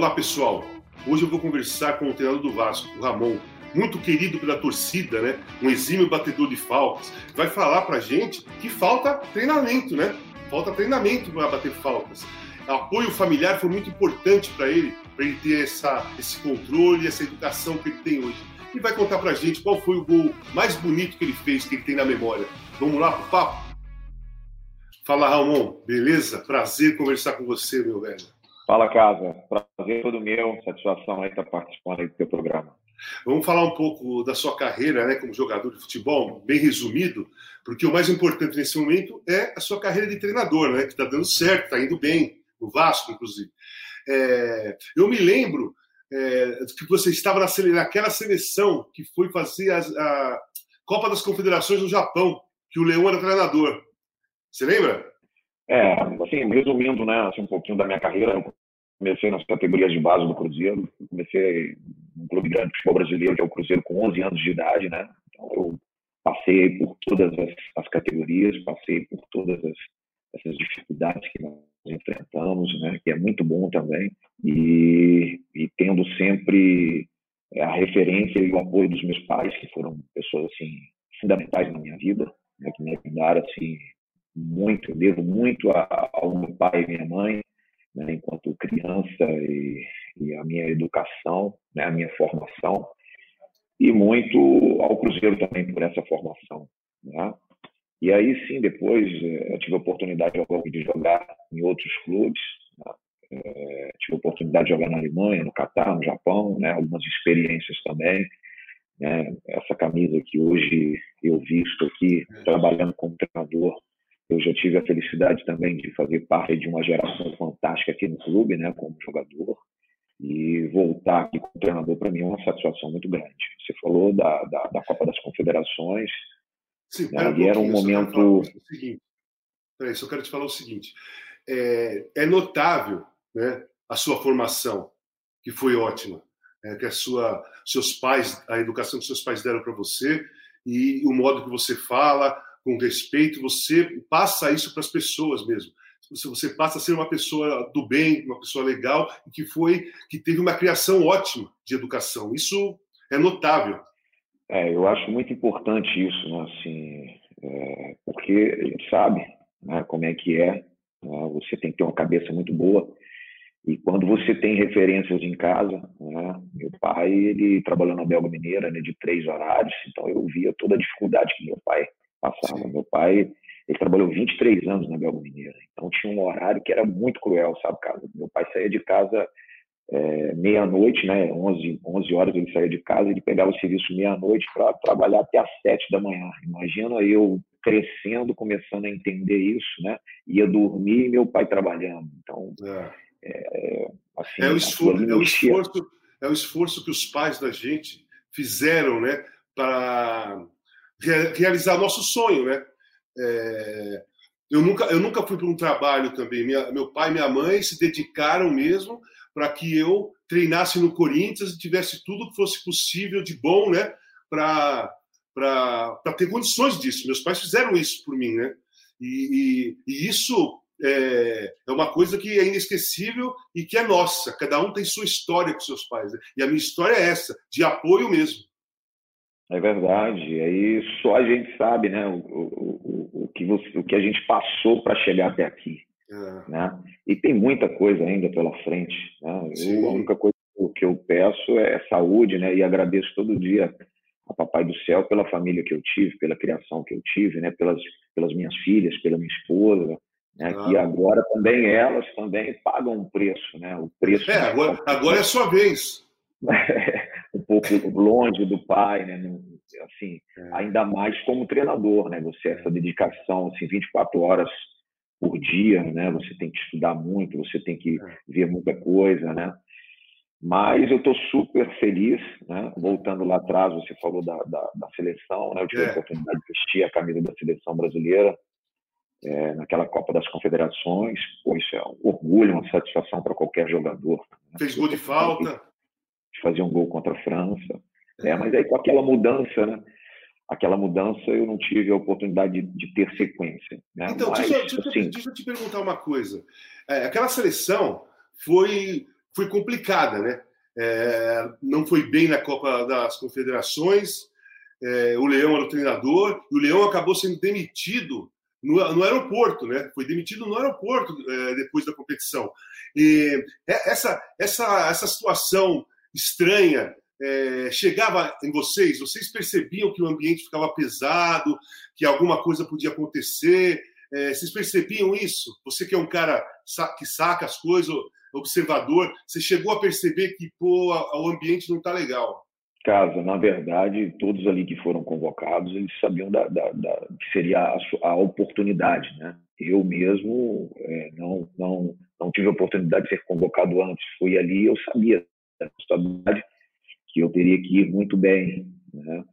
Olá, pessoal. Hoje eu vou conversar com o treinador do Vasco, o Ramon, muito querido pela torcida, né? Um exímio batedor de faltas. Vai falar pra gente que falta treinamento, né? Falta treinamento para bater faltas. Apoio familiar foi muito importante para ele, para ele ter essa, esse controle, essa educação que ele tem hoje. E vai contar pra gente qual foi o gol mais bonito que ele fez, que ele tem na memória. Vamos lá pro papo? Fala, Ramon. Beleza? Prazer conversar com você, meu velho. Fala, Casa. Prazer todo meu. Satisfação aí estar participando aí do teu programa. Vamos falar um pouco da sua carreira né, como jogador de futebol, bem resumido, porque o mais importante nesse momento é a sua carreira de treinador, né, que está dando certo, está indo bem, no Vasco, inclusive. É, eu me lembro é, que você estava na, naquela seleção que foi fazer a, a Copa das Confederações no Japão, que o Leão era treinador. Você lembra? É, assim, resumindo, né, assim, um pouquinho da minha carreira, eu comecei nas categorias de base do Cruzeiro, comecei um clube grande de futebol brasileiro, que é o Cruzeiro, com 11 anos de idade, né, então eu passei por todas as, as categorias, passei por todas as, essas dificuldades que nós enfrentamos, né, que é muito bom também, e, e tendo sempre a referência e o apoio dos meus pais, que foram pessoas, assim, fundamentais na minha vida, né, que me ajudaram, assim, muito, devo muito ao meu pai e minha mãe, né, enquanto criança e, e, a minha educação, né, a minha formação, e muito ao Cruzeiro também por essa formação. Né? E aí sim, depois eh, eu tive a oportunidade de jogar em outros clubes, é, tive a oportunidade de jogar na Alemanha, no Catar, no Japão, né? algumas experiências também. Né? Essa camisa que hoje eu visto aqui, trabalhando como treinador, eu já tive a felicidade também de fazer parte de uma geração fantástica aqui no clube, né, como jogador. E voltar aqui como treinador, para mim, é uma satisfação muito grande. Você falou da, da, da Copa das Confederações. Sim, né, um era um momento. Peraí, só quero te falar o seguinte: é, é notável né, a sua formação, que foi ótima. É, que a sua, seus pais, a educação que seus pais deram para você e o modo que você fala, com respeito, você passa isso para as pessoas mesmo. Você passa a ser uma pessoa do bem, uma pessoa legal, que foi que teve uma criação ótima de educação. Isso é notável. É, eu acho muito importante isso, né? assim, é, porque a gente sabe né, como é que é. Né? Você tem que ter uma cabeça muito boa. E quando você tem referências em casa, né? meu pai ele trabalhou na Belga Mineira né, de três horários, então eu via toda a dificuldade que meu pai passava. Sim. Meu pai, ele trabalhou 23 anos na Belga Mineira, então tinha um horário que era muito cruel, sabe, cara? Meu pai saía de casa é, meia-noite, né? 11, 11 horas ele saía de casa, ele pegava o serviço meia-noite para trabalhar até às 7 da manhã. Imagina eu crescendo, começando a entender isso, né? Ia dormir e meu pai trabalhando. Então, é, é, assim, é o esforço, é o esforço, é o esforço que os pais da gente fizeram, né? Para realizar nosso sonho, né? É, eu nunca, eu nunca fui para um trabalho também. Minha, meu pai e minha mãe se dedicaram mesmo para que eu treinasse no Corinthians e tivesse tudo que fosse possível de bom, né? Para ter condições disso. Meus pais fizeram isso por mim, né? E, e, e isso é, é, uma coisa que é inesquecível e que é nossa. Cada um tem sua história com seus pais. Né? E a minha história é essa, de apoio mesmo. É verdade. Aí só a gente sabe, né, o, o, o, que, você, o que a gente passou para chegar até aqui. É. Né? E tem muita coisa ainda pela frente. Né? Eu, a única coisa que eu peço é saúde, né? E agradeço todo dia a Papai do Céu pela família que eu tive, pela criação que eu tive, né? Pelas, pelas minhas filhas, pela minha esposa, né? Ah. Que agora também elas também pagam um preço, né? O preço. É, agora, agora é sua vez. um pouco longe do pai, né? Assim, é. ainda mais como treinador, né? Você essa dedicação, assim, 24 horas por dia, né? Você tem que estudar muito, você tem que é. ver muita coisa, né? Mas eu estou super feliz, né? voltando lá atrás, você falou da, da, da seleção, né? eu tive é. a oportunidade de vestir a camisa da seleção brasileira é, naquela Copa das Confederações. Pô, isso é um orgulho, uma satisfação para qualquer jogador. Né? Fez gol de falta. Fazer um gol contra a França. É, mas aí com aquela mudança, né? aquela mudança eu não tive a oportunidade de, de ter sequência. Né? Então, Mas, deixa, deixa, assim... deixa, eu te perguntar uma coisa. É, aquela seleção foi, foi complicada, né? É, não foi bem na Copa das Confederações. É, o Leão era o treinador e o Leão acabou sendo demitido no, no aeroporto, né? Foi demitido no aeroporto é, depois da competição. E é, essa, essa, essa situação estranha é, chegava em vocês? Vocês percebiam que o ambiente ficava pesado, que alguma coisa podia acontecer? É, vocês percebiam isso? Você que é um cara que saca as coisas, observador, você chegou a perceber que pô, o ambiente não está legal? Casa, na verdade, todos ali que foram convocados, eles sabiam da, da, da que seria a, a, oportunidade, né? Eu mesmo é, não, não, não tive a oportunidade de ser convocado antes, fui ali, eu sabia da responsabilidade que eu teria que ir muito bem. Né?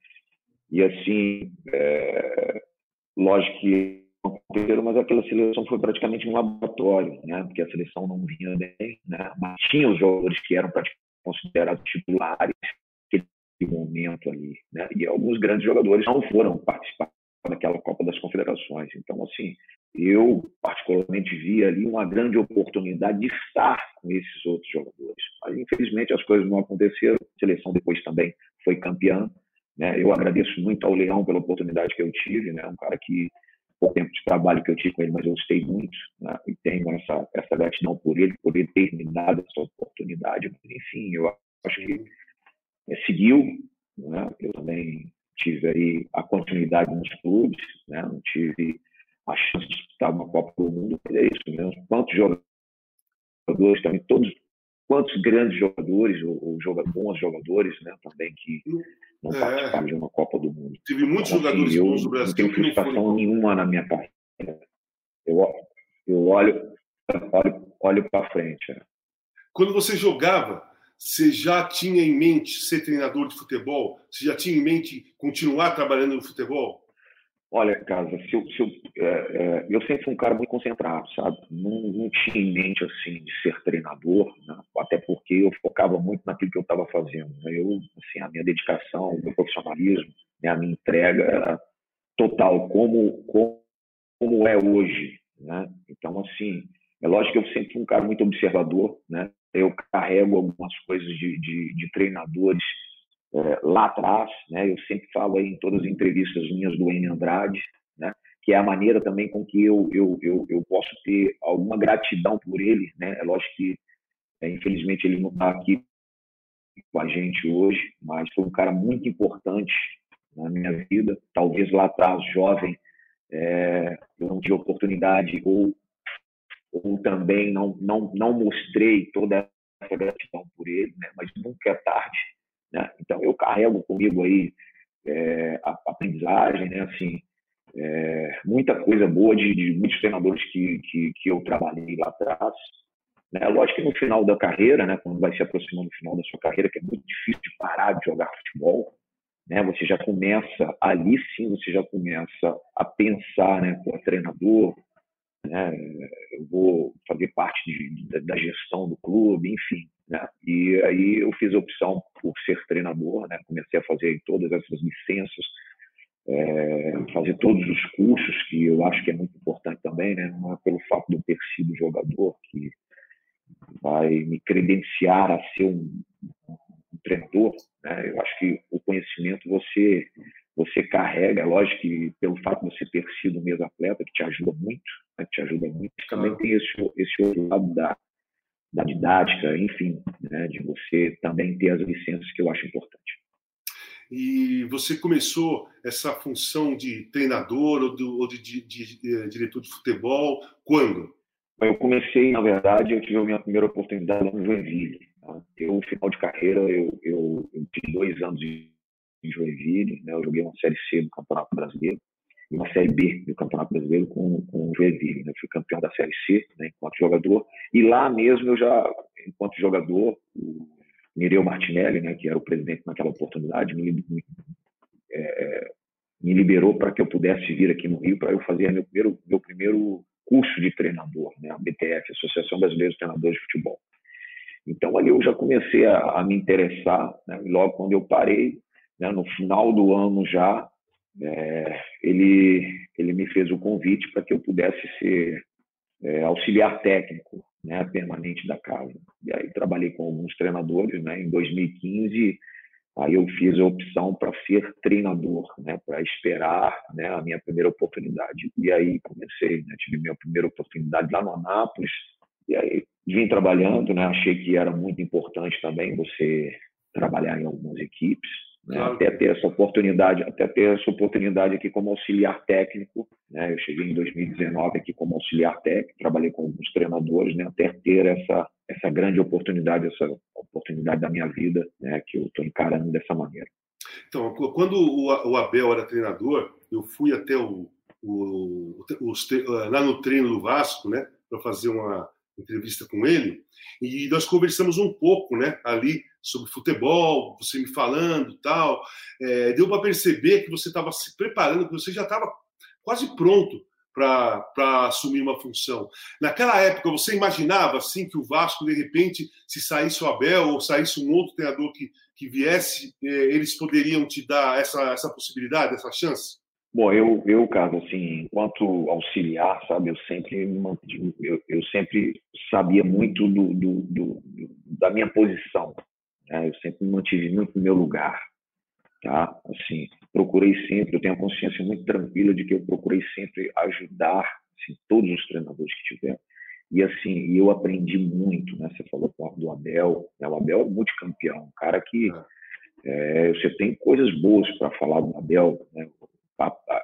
E assim, é, lógico que mas aquela seleção foi praticamente um laboratório, né? porque a seleção não vinha bem, né? mas tinha os jogadores que eram considerados titulares naquele momento ali. Né? E alguns grandes jogadores não foram participar daquela Copa das Confederações. Então, assim, eu particularmente vi ali uma grande oportunidade de estar com esses outros jogadores. Mas, infelizmente, as coisas não aconteceram. A seleção depois também foi campeã. Né? Eu agradeço muito ao Leão pela oportunidade que eu tive, né? um cara que pouco tempo de trabalho que eu tive com ele, mas eu gostei muito né? e tenho essa, essa gratidão por ele, por ele ter me dado essa oportunidade. Enfim, eu acho que é, seguiu. Né? Eu também tive aí a continuidade nos clubes, né? não tive a chance de disputar uma Copa do Mundo, mas é isso mesmo. Quantos jogadores também, todos, quantos grandes jogadores, ou, ou joga, bons jogadores, né, também que não é, participaram de uma Copa do Mundo. Tive muitos então, jogadores assim, bons no Brasil. Não tenho frustração nenhuma na minha carreira. Eu, eu olho, olho, olho para frente. É. Quando você jogava, você já tinha em mente ser treinador de futebol? Você já tinha em mente continuar trabalhando no futebol? Olha, Casa, se eu, se eu, é, é, eu sempre fui um cara muito concentrado, sabe? Não, não tinha em mente, assim, de ser treinador, né? até porque eu focava muito naquilo que eu estava fazendo. Né? Eu, assim, a minha dedicação, o meu profissionalismo, né? a minha entrega era total, como, como, como é hoje, né? Então, assim, é lógico que eu sempre fui um cara muito observador, né? Eu carrego algumas coisas de, de, de treinadores é, lá atrás, né? Eu sempre falo aí em todas as entrevistas minhas do N Andrade, né? Que é a maneira também com que eu eu, eu, eu posso ter alguma gratidão por ele, né? É lógico que é, infelizmente ele não está aqui com a gente hoje, mas foi um cara muito importante na minha vida. Talvez lá atrás, jovem, é, eu não tive oportunidade ou ou também não não não mostrei toda essa gratidão por ele, né? Mas nunca é tarde né? Então, eu carrego comigo aí é, a, a aprendizagem, né? assim, é, muita coisa boa de, de muitos treinadores que, que, que, eu trabalhei lá atrás. Né? Lógico que no final da carreira, né, quando vai se aproximando do final da sua carreira, que é muito difícil de parar de jogar futebol, né, você já começa, ali sim você já começa a pensar, né, como treinador, né, eu vou fazer parte de, da gestão do clube, enfim. Né? E aí eu fiz a opção por ser treinador, né? comecei a fazer todas essas licenças, é, fazer todos os cursos, que eu acho que é muito importante também, né? não é pelo fato de eu ter sido jogador que vai me credenciar a ser um, um treinador. Né? Eu acho que o conhecimento você você carrega, é lógico que pelo fato de você ter sido mesmo atleta, que te ajuda muito, né? te ajuda muito, também tem esse, esse outro lado da, da didática, enfim, né, de você também ter as licenças que eu acho importante. E você começou essa função de treinador ou, do, ou de, de, de, de, eh, diretor de futebol quando? Eu comecei, na verdade, eu tive a minha primeira oportunidade no Joinville. Tá? Eu, final de carreira, eu, eu, eu tive dois anos em Joinville, né? eu joguei uma Série C do Campeonato Brasileiro e uma Série B do Campeonato Brasileiro com, com o Joinville. Né? Fui campeão da Série C né, enquanto jogador. E lá mesmo eu já, enquanto jogador, Mireu Martinelli, né, que era o presidente naquela oportunidade, me, me, é, me liberou para que eu pudesse vir aqui no Rio para eu fazer meu primeiro, meu primeiro curso de treinador, né, a BTF, Associação Brasileira de Treinadores de Futebol. Então ali eu já comecei a, a me interessar, né, logo quando eu parei, né, no final do ano já, é, ele, ele me fez o convite para que eu pudesse ser é, auxiliar técnico né, permanente da casa. E aí trabalhei com alguns treinadores. Né, em 2015, aí eu fiz a opção para ser treinador, né, para esperar né, a minha primeira oportunidade. E aí comecei, né, tive minha primeira oportunidade lá no Anápolis. E aí vim trabalhando, né, achei que era muito importante também você trabalhar em algumas equipes. Né? Claro. Até ter essa oportunidade, até ter essa oportunidade aqui como auxiliar técnico. Né? Eu cheguei em 2019 aqui como auxiliar técnico, trabalhei com alguns treinadores, né? até ter essa essa grande oportunidade, essa oportunidade da minha vida, né? que eu estou encarando dessa maneira. Então, quando o Abel era treinador, eu fui até o, o, o lá no treino do Vasco, né, para fazer uma entrevista com ele, e nós conversamos um pouco, né, ali sobre futebol, você me falando tal. É, deu para perceber que você estava se preparando, que você já estava quase pronto para assumir uma função. Naquela época, você imaginava assim que o Vasco, de repente, se saísse o Abel ou saísse um outro treinador que, que viesse, é, eles poderiam te dar essa, essa possibilidade, essa chance? Bom, eu, eu, Carlos, assim, enquanto auxiliar, sabe, eu sempre, eu, eu sempre sabia muito do, do, do, da minha posição, né? Eu sempre me mantive muito no meu lugar, tá? Assim, procurei sempre, eu tenho a consciência muito tranquila de que eu procurei sempre ajudar assim, todos os treinadores que tiveram. E assim, eu aprendi muito, né? Você falou do Abel, né? o Abel é multicampeão, um cara que é, você tem coisas boas para falar do Abel, né?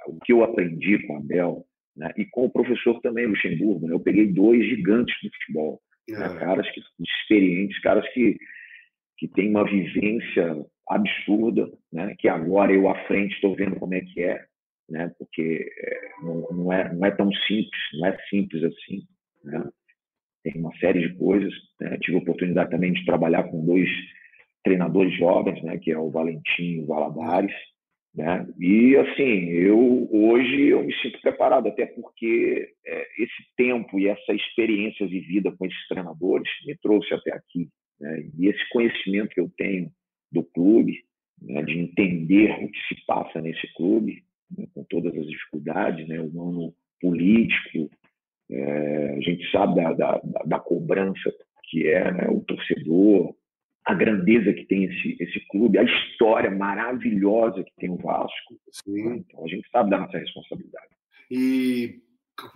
O que eu aprendi com o Abel, né? E com o professor também, Luxemburgo, né? Eu peguei dois gigantes do futebol, né? é. caras que experientes, caras que que tem uma vivência absurda, né? que agora eu à frente estou vendo como é que é, né? porque é, não, não, é, não é tão simples, não é simples assim. Né? Tem uma série de coisas. Né? Tive a oportunidade também de trabalhar com dois treinadores jovens, né? que é o Valentim e o Valadares. Né? E assim, eu hoje eu me sinto preparado, até porque é, esse tempo e essa experiência vivida com esses treinadores me trouxe até aqui. Né? E esse conhecimento que eu tenho do clube, né, de entender o que se passa nesse clube, né, com todas as dificuldades, né, o ano político, é, a gente sabe da, da, da, cobrança que é né, o torcedor, a grandeza que tem esse, esse clube, a história maravilhosa que tem o Vasco. Né? Então a gente sabe da nossa responsabilidade. E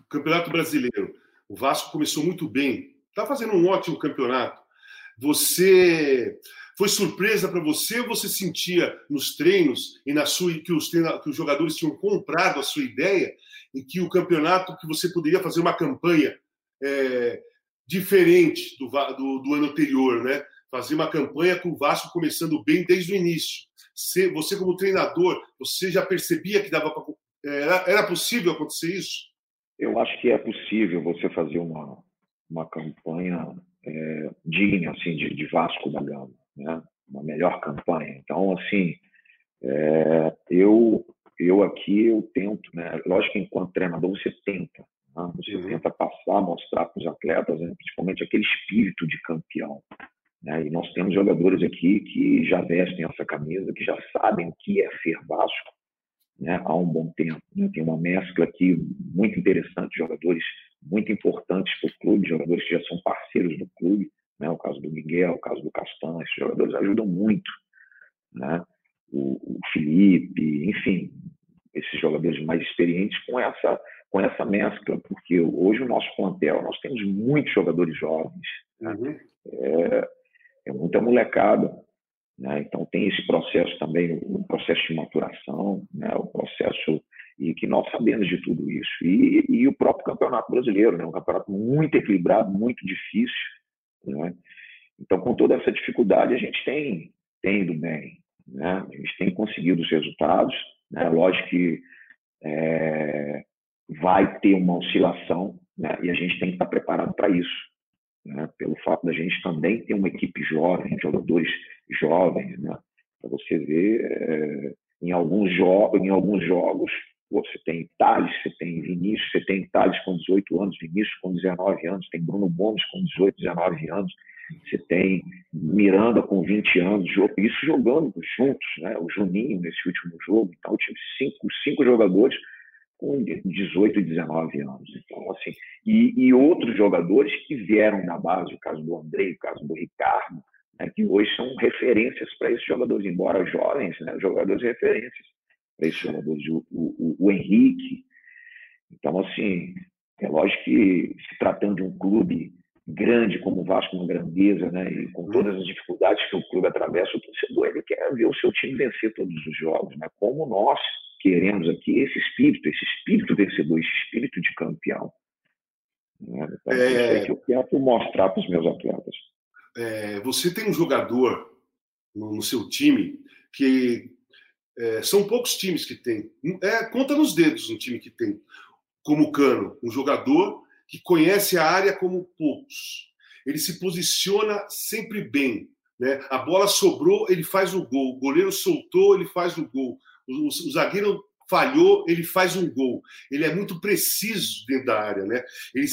Campeonato Brasileiro, o Vasco começou muito bem, está fazendo um ótimo campeonato. Você foi surpresa para você ou você sentia nos treinos e na sua que os, treina, que os jogadores tinham comprado a sua ideia e que o campeonato que você poderia fazer uma campanha é, diferente do, do, do, ano anterior, né? Fazer uma campanha com o Vasco começando bem desde o início. Você, você como treinador, você já percebia que dava pra, era, era possível acontecer isso? Eu acho que é possível você fazer uma, uma campanha é, digna assim de, de, Vasco da Gama, né? Uma melhor campanha. Então, assim, é, eu eu aqui eu tento, né? Lógico que enquanto treinador você tenta, né? você uhum. tenta passar, mostrar para os atletas, né? principalmente aquele espírito de campeão. Né? E nós temos jogadores aqui que já vestem essa camisa, que já sabem o que é ser Vasco, né, há um bom tempo. Né? Tem uma mescla aqui muito interessante de jogadores muito importantes para o clube, jogadores que já são parceiros do clube, né? o caso do Miguel, o caso do Castanho, esses jogadores ajudam muito. Né? O, o Felipe, enfim, esses jogadores mais experientes com essa com essa mescla, porque hoje o nosso plantel, nós temos muitos jogadores jovens, né? uhum. é, é muita molecada, né? Então, tem esse processo também, o processo de maturação, né? o processo e que nós sabemos de tudo isso. E, e o próprio Campeonato Brasileiro, né? um campeonato muito equilibrado, muito difícil. Né? Então, com toda essa dificuldade, a gente tem, tem ido bem. Né? A gente tem conseguido os resultados. Né? Lógico que é, vai ter uma oscilação né? e a gente tem que estar preparado para isso. né? pelo fato da gente também ter uma equipe jovem, jogadores jovens, né? Para você ver, é, em alguns em alguns jogos, você tem Thales, você tem Vinícius, você tem Thales com 18 anos, Vinícius com 19 anos, tem Bruno Gomes com 18, 19 anos, você tem Miranda com 20 anos, isso jogando juntos, né? O Juninho nesse último jogo, então eu tive cinco, cinco jogadores com 18 e 19 anos. Então, assim, e, e, outros jogadores que vieram da base, o caso do Andrei, o caso do Ricardo, né, que hoje são referências para esses jogadores, embora jovens, né, jogadores referências para esses jogadores, o, o, o, Henrique. Então, assim, é lógico que se tratando de um clube grande como o Vasco, uma grandeza, né, e com todas as dificuldades que o clube atravessa, o torcedor ele quer ver o seu time vencer todos os jogos, né, como nós queremos aqui esse espírito, esse espírito vencedor, esse espírito de campeão. Né? Então, é... é que eu tento mostrar para os meus atletas. É, você tem um jogador no, no seu time que é, são poucos times que tem. É, conta nos dedos um time que tem, como o Cano, um jogador que conhece a área como poucos. Ele se posiciona sempre bem. Né? A bola sobrou, ele faz o gol. O goleiro soltou, ele faz o gol o, o zagueiro falhou, ele faz um gol. Ele é muito preciso dentro da área, né? Ele,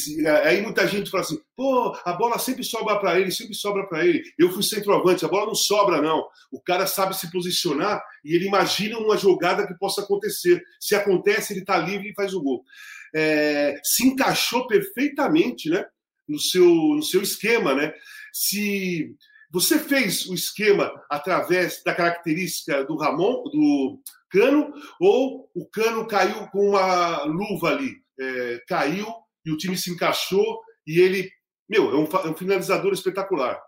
aí muita gente fala assim: pô, a bola sempre sobra para ele, sempre sobra para ele. Eu fui centroavante, a bola não sobra, não. O cara sabe se posicionar e ele imagina uma jogada que possa acontecer. Se acontece, ele está livre e faz o gol. É, se encaixou perfeitamente, né? No seu, no seu esquema, né? Se você fez o esquema através da característica do Ramon, do Cano, ou o Cano caiu com uma luva ali, é, caiu e o time se encaixou e ele, meu, é um, é um finalizador espetacular.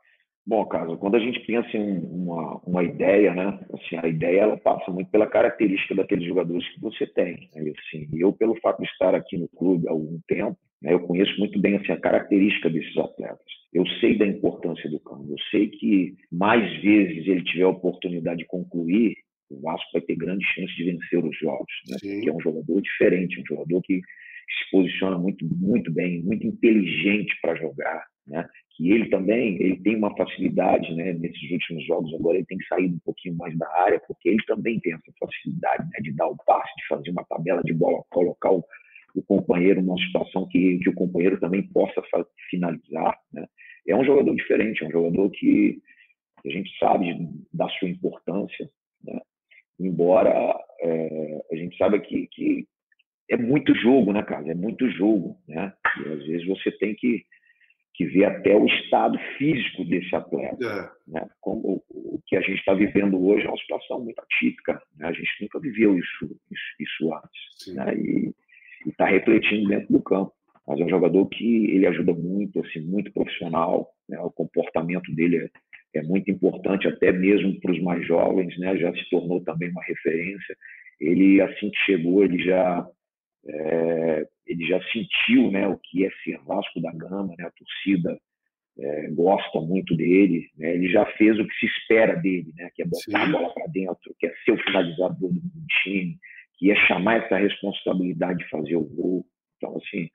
Bom, Carlos, quando a gente pensa em uma, uma ideia, né? Assim, a ideia ela passa muito pela característica daqueles jogadores que você tem. Né? Assim, eu, pelo fato de estar aqui no clube há algum tempo, né, eu conheço muito bem assim, a característica desses atletas. Eu sei da importância do campo. Eu sei que mais vezes ele tiver a oportunidade de concluir, o Vasco vai ter grandes chances de vencer os jogos, né? Porque é um jogador diferente, um jogador que se posiciona muito, muito bem, muito inteligente para jogar, né? Que ele também, ele tem uma facilidade, né? Nesses últimos jogos agora ele tem saído um pouquinho mais da área, porque ele também tem essa facilidade, né? De dar o passe, de fazer uma tabela de bola, colocar o, o companheiro numa situação que, que o companheiro também possa finalizar, né? É um jogador diferente, é um jogador que a gente sabe da sua importância, né? Embora é, a gente saiba que, que é muito jogo, né, cara? É muito jogo, né? E às vezes você tem que, que ver até o estado físico desse atleta, é. né? Como o que a gente está vivendo hoje é uma situação muito atípica, né? A gente nunca viveu isso, isso, isso antes, né? E está refletindo dentro do campo. Mas é um jogador que ele ajuda muito, assim, muito profissional, né? O comportamento dele é é muito importante até mesmo para os mais jovens, né? Já se tornou também uma referência. Ele assim que chegou, ele já é, ele já sentiu, né, o que é ser Vasco da Gama, né? A torcida é, gosta muito dele, né? Ele já fez o que se espera dele, né? Que é botar Sim. a bola para dentro, que é ser o finalizador do time, que é chamar essa responsabilidade de fazer o gol. Então assim,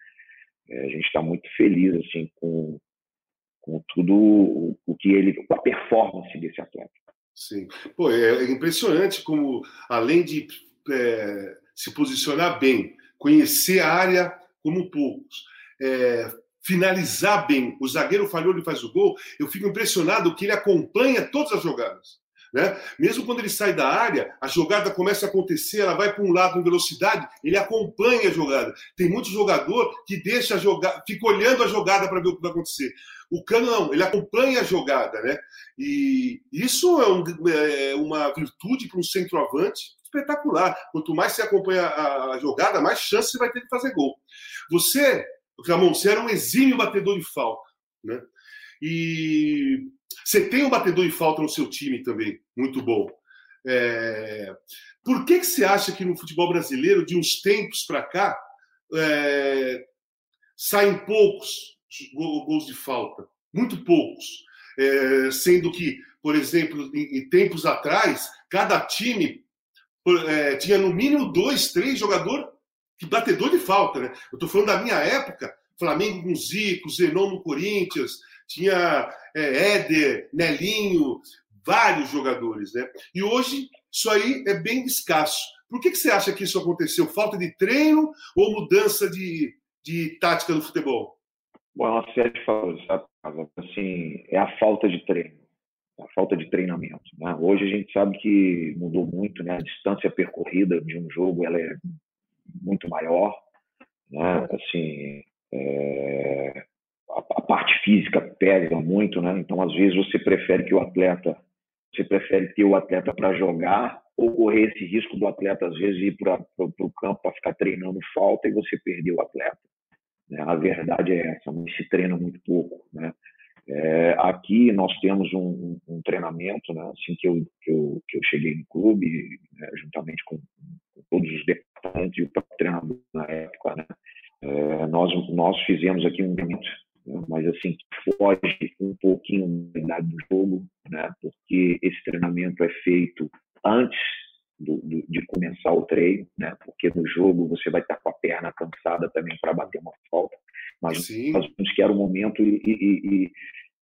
é, a gente está muito feliz assim com com tudo o que ele, com a performance desse atleta. Sim, pô, é, é impressionante como além de é, se posicionar bem, conhecer a área como poucos, é, finalizar bem, o zagueiro falhou, ele faz o gol, eu fico impressionado que ele acompanha todas as jogadas. Né? Mesmo quando ele sai da área, a jogada começa a acontecer, ela vai para um lado em velocidade, ele acompanha a jogada. Tem muito jogador que deixa a jogada, fica olhando a jogada para ver o que vai acontecer. O Cano não, ele acompanha a jogada, né? E isso é, um, é uma virtude para um centroavante espetacular. Quanto mais você acompanha a, a jogada, mais chance você vai ter de fazer gol. Você, Ramon, você era um exímio batedor de falta, né? E você tem um batedor de falta no seu time também, muito bom. É... Por que, que você acha que no futebol brasileiro, de uns tempos para cá, é... saem poucos gols de falta? Muito poucos. É... Sendo que, por exemplo, em, em tempos atrás, cada time é, tinha no mínimo dois, três jogadores que batedor de falta. Né? Eu estou falando da minha época, Flamengo com Zico, Zenon no Corinthians, tinha é, Éder, Nelinho, vários jogadores, né? E hoje isso aí é bem escasso. Por que, que você acha que isso aconteceu? Falta de treino ou mudança de, de tática no futebol? Bom, é uma série de? Assim, é a falta de treino, a falta de treinamento. Né? Hoje a gente sabe que mudou muito, né? A distância percorrida de um jogo ela é muito maior, né? Assim, é... a, parte física pesa muito, né? Então às vezes você prefere que o atleta, você prefere ter o atleta para jogar ou correr esse risco do atleta às vezes ir para o campo para ficar treinando falta e você perder o atleta. Né? A verdade é essa, mas se treina muito pouco. Né? É, aqui nós temos um, um, treinamento, né? assim que eu, que eu, que eu cheguei no clube, né? juntamente com, com, todos os departamentos e o próprio treinador na época, né? é, nós, nós fizemos aqui um treinamento, né? mas assim, foge um pouquinho da idade do jogo, né? porque esse treinamento é feito antes do, do, de começar o treino, né? Porque no jogo você vai estar com a perna cansada também para bater uma falta. Mas Sim. nós vimos que era o momento e, e,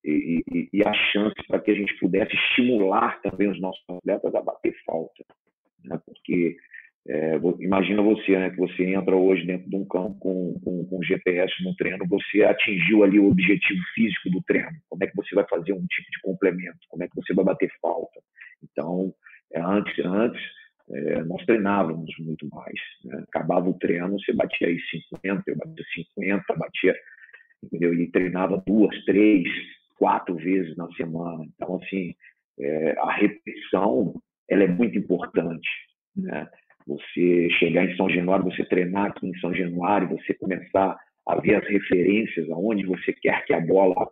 e, e, e a chance para que a gente pudesse estimular também os nossos atletas a bater falta, né? Porque é, imagina você, né, que você entra hoje dentro de um campo com, com, com GPS no treino, você atingiu ali o objetivo físico do treino. Como é que você vai fazer um tipo de complemento? Como é que você vai bater falta? Então, é, antes, antes é, nós treinávamos muito mais. Né? Acabava o treino, você batia aí 50, eu batia 50, batia, entendeu? E treinava duas, três, quatro vezes na semana. Então, assim, é, a repetição, ela é muito importante, né? Você chegar em São Januário, você treinar aqui em São Januário, você começar a ver as referências, aonde você quer que a bola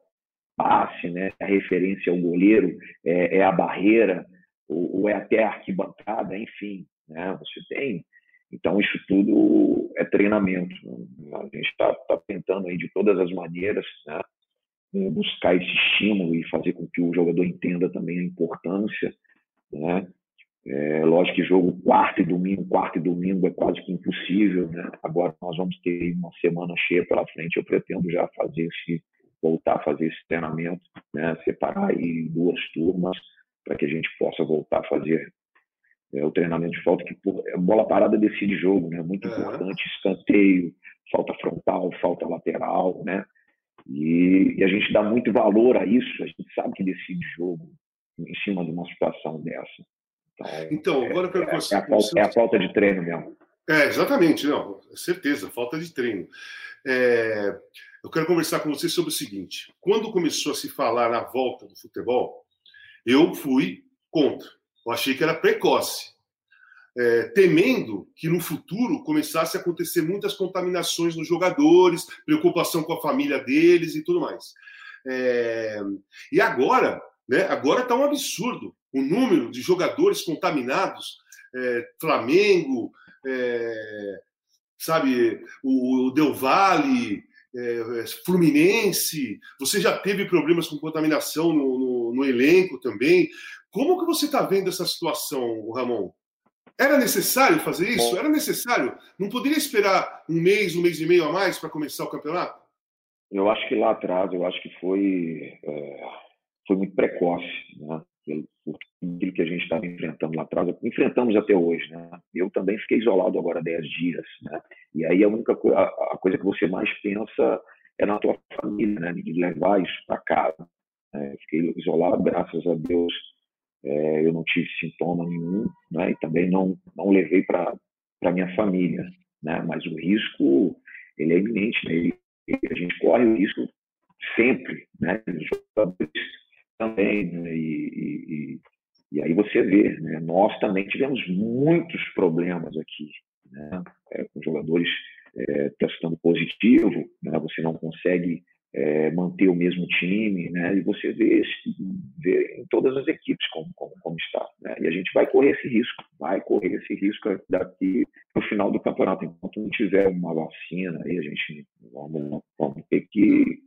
passe, né? A referência ao goleiro é, é a barreira, ou, ou é até arquibancada, enfim, né? Você tem. Então, isso tudo é treinamento. Né? A gente está tá tentando aí de todas as maneiras né? buscar esse estímulo e fazer com que o jogador entenda também a importância. Né? É, lógico que jogo quarto e domingo, quarto e domingo é quase que impossível. Né? Agora nós vamos ter uma semana cheia pela frente. Eu pretendo já fazer esse, voltar a fazer esse treinamento, né? separar aí duas turmas para que a gente possa voltar a fazer é, o treinamento de falta, que é, bola parada decide jogo, né? Muito importante, escanteio, falta frontal, falta lateral, né? E, e, a gente dá muito valor a isso, a gente sabe que decide jogo em cima de uma situação dessa. Então, então agora eu quero é, é, a falta, é a falta de treino mesmo. É, exatamente, não, certeza, falta de treino. É, eu quero conversar com você sobre o seguinte: quando começou a se falar na volta do futebol, eu fui contra. Eu achei que era precoce, é, temendo que no futuro começasse a acontecer muitas contaminações nos jogadores, preocupação com a família deles e tudo mais. É, e agora, né, agora está um absurdo o número de jogadores contaminados. É, Flamengo, é, sabe, o Del Valle, é, Fluminense, você já teve problemas com contaminação no, no, no elenco também. Como que você está vendo essa situação, Ramon? Era necessário fazer isso? Era necessário? Não poderia esperar um mês, um mês e meio a mais para começar o campeonato? Eu acho que lá atrás, eu acho que foi, é, foi muito precoce, né? Aquilo que a gente estava enfrentando lá atrás, enfrentamos até hoje, né? Eu também fiquei isolado agora 10 dias, né? E aí a única coisa, a coisa que você mais pensa é na tua família, né? De levar isso para casa. Né? Fiquei isolado, graças a Deus, é, eu não tive sintoma nenhum, né? E também não não levei para para minha família, né? Mas o risco ele é iminente, né? Ele, a gente corre o risco sempre, né? Os jogadores também, né? e, e, e, aí você vê, né? nós também tivemos muitos problemas aqui, né? É, com jogadores é, testando positivo, né? você não consegue é, manter o mesmo time, né? E você vê, vê em todas as equipes como, como, como está. Né? E a gente vai correr esse risco, vai correr esse risco daqui para o final do campeonato. Enquanto não tiver uma vacina, aí a gente vamos, vamos ter que,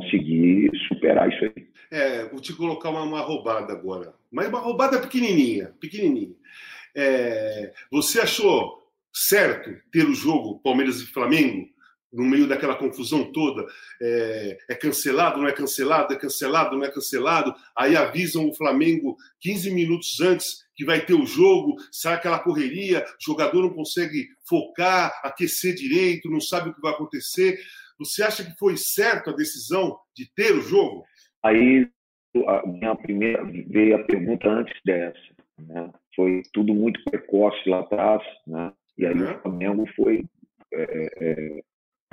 conseguir superar isso aí. É, vou te colocar uma, uma roubada agora, mas uma roubada pequenininha, pequenininha. É, você achou certo ter o jogo Palmeiras e Flamengo no meio daquela confusão toda, é, é, cancelado, não é cancelado, é cancelado, não é cancelado. Aí avisam o Flamengo 15 minutos antes que vai ter o jogo, sai aquela correria, o jogador não consegue focar, aquecer direito, não sabe o que vai acontecer. Você acha que foi certo a decisão de ter o jogo? Aí a minha primeira veio a pergunta antes dessa, né? Foi tudo muito precoce lá atrás, né? E aí uhum. o Flamengo foi é, é,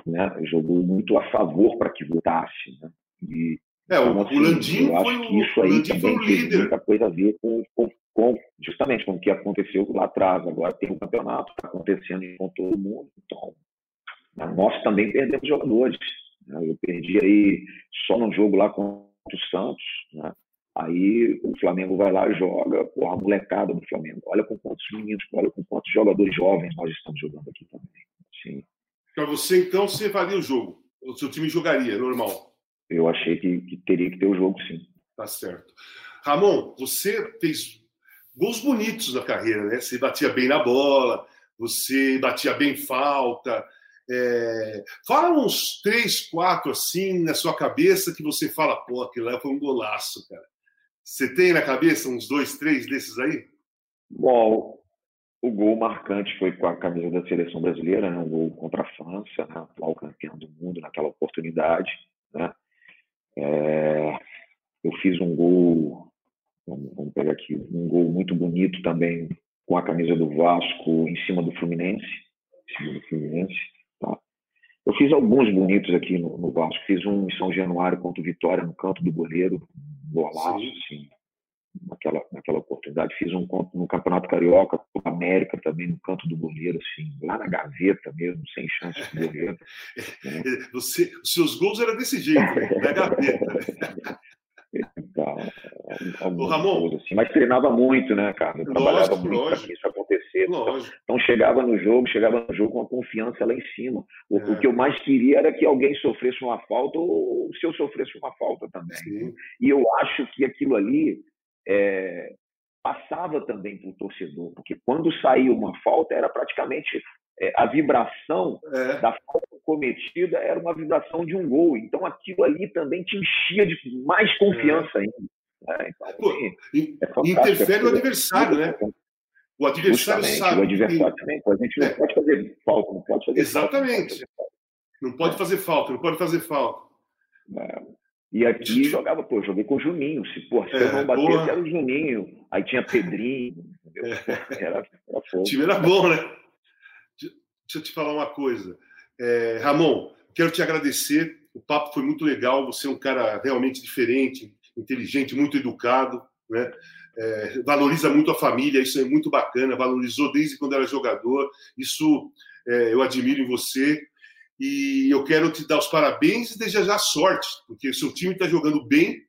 né? jogou muito a favor para que votasse, né? E, é, então, assim, o Landim foi o, isso aí o líder. muita coisa a ver com, com, com, justamente com o que aconteceu lá atrás. Agora tem o um campeonato está acontecendo com todo mundo, então nós também perdemos jogadores. Né? Eu perdi aí só no jogo lá contra o Santos, né? Aí o Flamengo vai lá e joga, porra, a molecada do Flamengo. Olha com quantos meninos, olha com quantos jogadores jovens nós estamos jogando aqui também. Sim. Para você, então, você faria o jogo? O seu time jogaria, normal? Eu achei que, que teria que ter o jogo, sim. Tá certo. Ramon, você fez gols bonitos na carreira, né? Você batia bem na bola, você batia bem falta. É... Fala uns três, quatro assim na sua cabeça que você fala, pô, aquilo lá foi um golaço, cara. Você tem na cabeça uns dois, três desses aí? Bom, o gol marcante foi com a camisa da seleção brasileira, né? um gol contra a França, né? atual campeão do mundo naquela oportunidade. Né? É... eu fiz um gol, vamos, pegar aqui, um gol muito bonito também com a camisa do Vasco em cima do Fluminense, em cima do Fluminense. Eu fiz alguns bonitos aqui no, no Vasco. Fiz um em São Januário contra o Vitória no canto do goleiro, golaço, assim, naquela, naquela oportunidade. Fiz um no Campeonato Carioca, com a América também, no canto do goleiro, assim, lá na gaveta mesmo, sem chance de goleiro. Né? Você, os seus gols eram desse jeito, né? na gaveta. O Ramon, assim, mas treinava muito, né, cara? Eu trabalhava muito para isso acontecer. Então, então, chegava no jogo, chegava no jogo com a confiança lá em cima. O, é. o, que eu mais queria era que alguém sofresse uma falta ou se eu sofresse uma falta também. Sim. E eu acho que aquilo ali é, passava também para o torcedor, porque quando saía uma falta era praticamente a vibração é. da falta cometida era uma vibração de um gol. Então aquilo ali também te enchia de mais confiança é. ainda. Né? Então, Pô, assim, é interfere o adversário, né? O adversário Justamente, sabe. O adversário também. A gente não é. pode fazer falta, não pode fazer Exatamente. falta. Não pode fazer falta, não pode fazer falta. É. E aqui jogava, pô, joguei com o Juninho. Se, pô, se é, eu não batesse, era o Juninho. Aí tinha Pedrinho. Entendeu? É. Era, era o time era bom, né? Deixa eu te falar uma coisa. É, Ramon, quero te agradecer. O papo foi muito legal. Você é um cara realmente diferente, inteligente, muito educado, né? É, valoriza muito a família, isso é muito bacana. Valorizou desde quando era jogador. Isso é, eu admiro em você. E eu quero te dar os parabéns e desejar sorte, porque o seu time está jogando bem,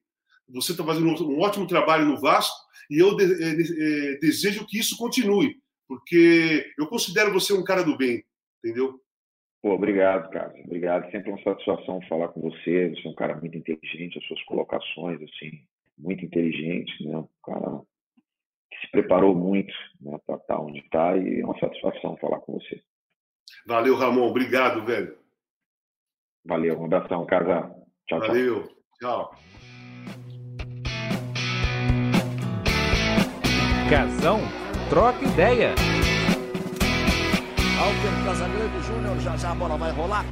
você está fazendo um ótimo trabalho no Vasco, e eu é, é, desejo que isso continue, porque eu considero você um cara do bem, entendeu? Pô, obrigado, cara. Obrigado. Sempre uma satisfação falar com você. Você é um cara muito inteligente, as suas colocações, assim, muito inteligente, né? Um cara que se preparou muito né, para estar tá onde está e é uma satisfação falar com você. Valeu, Ramon. Obrigado, velho. Valeu. Um abração, casa. Tchau, Valeu. tchau. Tchau. Casão, troca ideia. Alter Casagrande Júnior, já já a bola vai rolar.